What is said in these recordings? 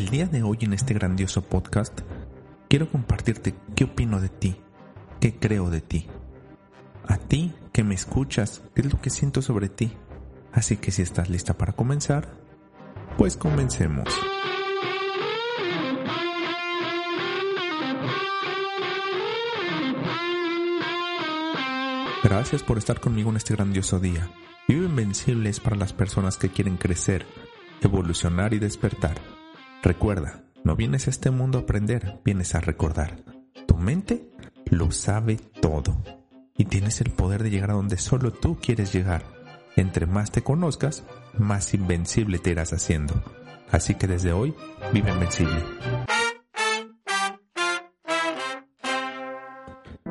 El día de hoy en este grandioso podcast quiero compartirte qué opino de ti, qué creo de ti. A ti que me escuchas, qué es lo que siento sobre ti. Así que si estás lista para comenzar, pues comencemos. Gracias por estar conmigo en este grandioso día. Vive Invencible es para las personas que quieren crecer, evolucionar y despertar. Recuerda, no vienes a este mundo a aprender, vienes a recordar. Tu mente lo sabe todo y tienes el poder de llegar a donde solo tú quieres llegar. Entre más te conozcas, más invencible te irás haciendo. Así que desde hoy, vive invencible.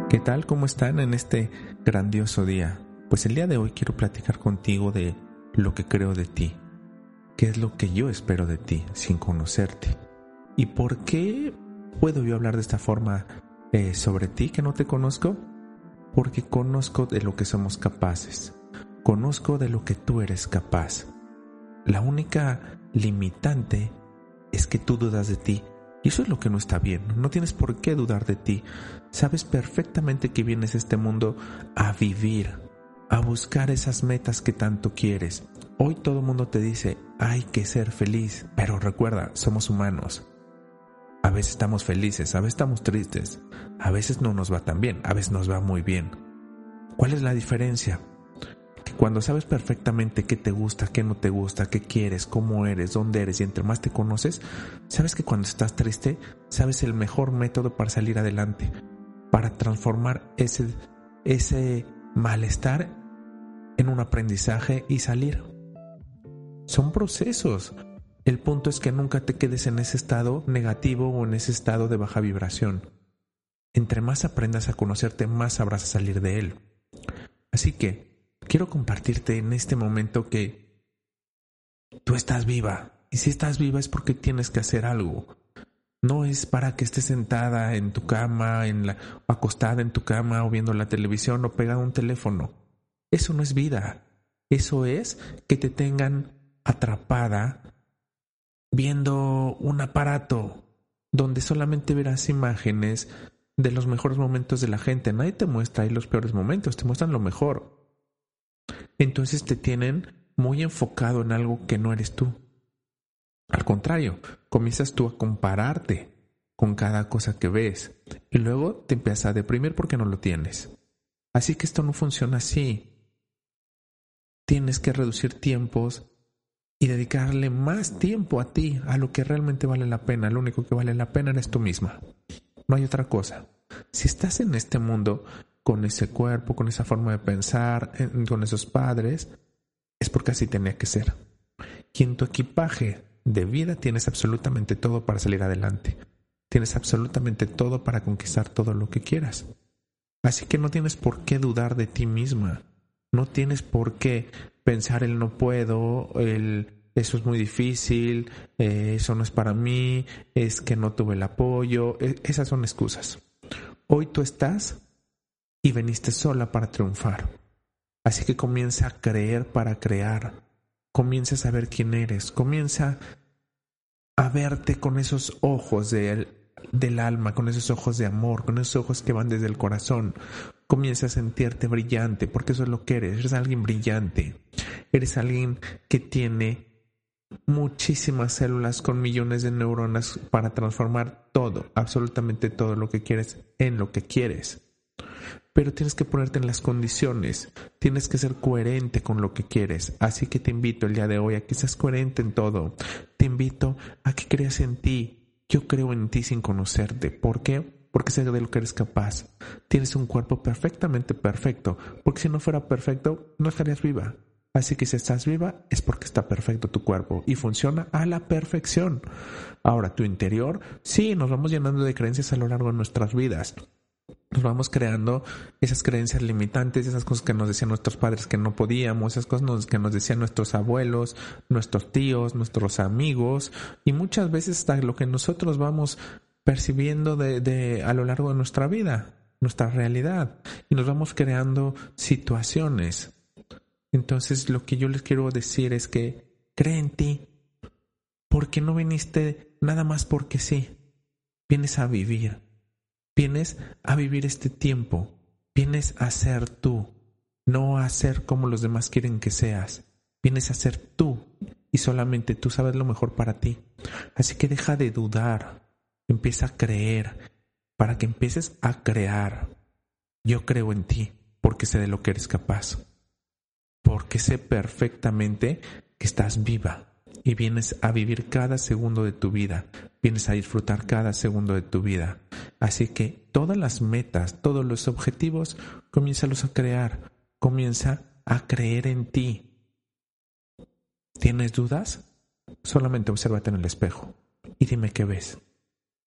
¿Qué tal? ¿Cómo están en este grandioso día? Pues el día de hoy quiero platicar contigo de lo que creo de ti. ¿Qué es lo que yo espero de ti sin conocerte? ¿Y por qué puedo yo hablar de esta forma eh, sobre ti que no te conozco? Porque conozco de lo que somos capaces. Conozco de lo que tú eres capaz. La única limitante es que tú dudas de ti y eso es lo que no está bien. No tienes por qué dudar de ti. Sabes perfectamente que vienes a este mundo a vivir, a buscar esas metas que tanto quieres. Hoy todo el mundo te dice, hay que ser feliz, pero recuerda, somos humanos. A veces estamos felices, a veces estamos tristes, a veces no nos va tan bien, a veces nos va muy bien. ¿Cuál es la diferencia? Cuando sabes perfectamente qué te gusta, qué no te gusta, qué quieres, cómo eres, dónde eres y entre más te conoces, sabes que cuando estás triste, sabes el mejor método para salir adelante, para transformar ese, ese malestar en un aprendizaje y salir. Son procesos. El punto es que nunca te quedes en ese estado negativo o en ese estado de baja vibración. Entre más aprendas a conocerte, más sabrás salir de él. Así que, quiero compartirte en este momento que tú estás viva. Y si estás viva es porque tienes que hacer algo. No es para que estés sentada en tu cama, en la, acostada en tu cama o viendo la televisión o pegada a un teléfono. Eso no es vida. Eso es que te tengan atrapada viendo un aparato donde solamente verás imágenes de los mejores momentos de la gente. Nadie te muestra ahí los peores momentos, te muestran lo mejor entonces te tienen muy enfocado en algo que no eres tú. Al contrario, comienzas tú a compararte con cada cosa que ves y luego te empiezas a deprimir porque no lo tienes. Así que esto no funciona así. Tienes que reducir tiempos y dedicarle más tiempo a ti, a lo que realmente vale la pena. Lo único que vale la pena eres tú misma. No hay otra cosa. Si estás en este mundo, con ese cuerpo, con esa forma de pensar, con esos padres, es porque así tenía que ser. Y en tu equipaje de vida tienes absolutamente todo para salir adelante. Tienes absolutamente todo para conquistar todo lo que quieras. Así que no tienes por qué dudar de ti misma. No tienes por qué pensar el no puedo, el eso es muy difícil, eh, eso no es para mí, es que no tuve el apoyo. E, esas son excusas. Hoy tú estás y veniste sola para triunfar. Así que comienza a creer para crear. Comienza a saber quién eres. Comienza a verte con esos ojos del alma, con esos ojos de amor, con esos ojos que van desde el corazón. Comienza a sentirte brillante, porque eso es lo que eres. Eres alguien brillante. Eres alguien que tiene muchísimas células con millones de neuronas para transformar todo, absolutamente todo lo que quieres en lo que quieres pero tienes que ponerte en las condiciones, tienes que ser coherente con lo que quieres. Así que te invito el día de hoy a que seas coherente en todo. Te invito a que creas en ti. Yo creo en ti sin conocerte. ¿Por qué? Porque sé de lo que eres capaz. Tienes un cuerpo perfectamente perfecto, porque si no fuera perfecto, no estarías viva. Así que si estás viva es porque está perfecto tu cuerpo y funciona a la perfección. Ahora, tu interior, sí, nos vamos llenando de creencias a lo largo de nuestras vidas nos vamos creando esas creencias limitantes, esas cosas que nos decían nuestros padres que no podíamos, esas cosas que nos decían nuestros abuelos, nuestros tíos, nuestros amigos, y muchas veces hasta lo que nosotros vamos percibiendo de, de a lo largo de nuestra vida, nuestra realidad, y nos vamos creando situaciones. Entonces lo que yo les quiero decir es que cree en ti, porque no viniste nada más porque sí, vienes a vivir Vienes a vivir este tiempo, vienes a ser tú, no a ser como los demás quieren que seas. Vienes a ser tú y solamente tú sabes lo mejor para ti. Así que deja de dudar, empieza a creer, para que empieces a crear. Yo creo en ti porque sé de lo que eres capaz, porque sé perfectamente que estás viva y vienes a vivir cada segundo de tu vida, vienes a disfrutar cada segundo de tu vida. Así que todas las metas, todos los objetivos, comiénzalos a crear, comienza a creer en ti. ¿Tienes dudas? Solamente obsérvate en el espejo y dime qué ves.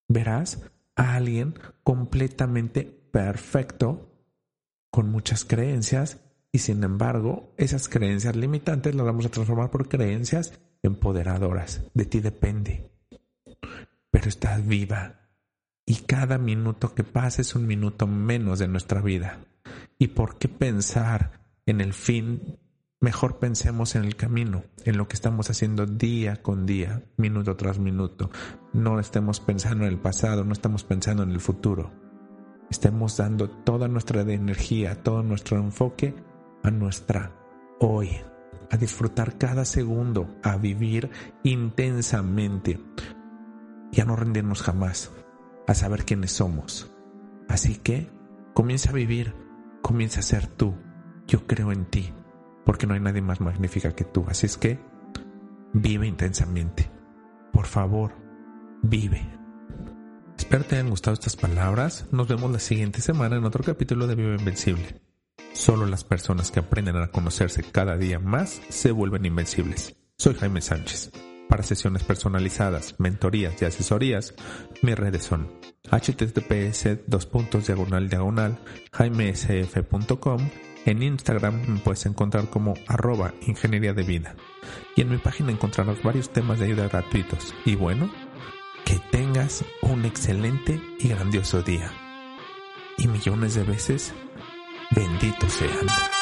Verás a alguien completamente perfecto, con muchas creencias, y sin embargo, esas creencias limitantes las vamos a transformar por creencias empoderadoras. De ti depende. Pero estás viva. Y cada minuto que pasa es un minuto menos de nuestra vida. ¿Y por qué pensar en el fin? Mejor pensemos en el camino, en lo que estamos haciendo día con día, minuto tras minuto. No estemos pensando en el pasado, no estamos pensando en el futuro. Estemos dando toda nuestra energía, todo nuestro enfoque a nuestra hoy, a disfrutar cada segundo, a vivir intensamente y a no rendirnos jamás, a saber quiénes somos. Así que comienza a vivir, comienza a ser tú. Yo creo en ti, porque no hay nadie más magnífica que tú. Así es que vive intensamente. Por favor, vive. Espero te hayan gustado estas palabras. Nos vemos la siguiente semana en otro capítulo de Vive Invencible. Solo las personas que aprenden a conocerse cada día más se vuelven invencibles. Soy Jaime Sánchez. Para sesiones personalizadas, mentorías y asesorías, mis redes son https diagonal diagonal jaimesf.com en Instagram me puedes encontrar como arroba ingeniería de vida y en mi página encontrarás varios temas de ayuda gratuitos y bueno, que tengas un excelente y grandioso día y millones de veces Bendito sean.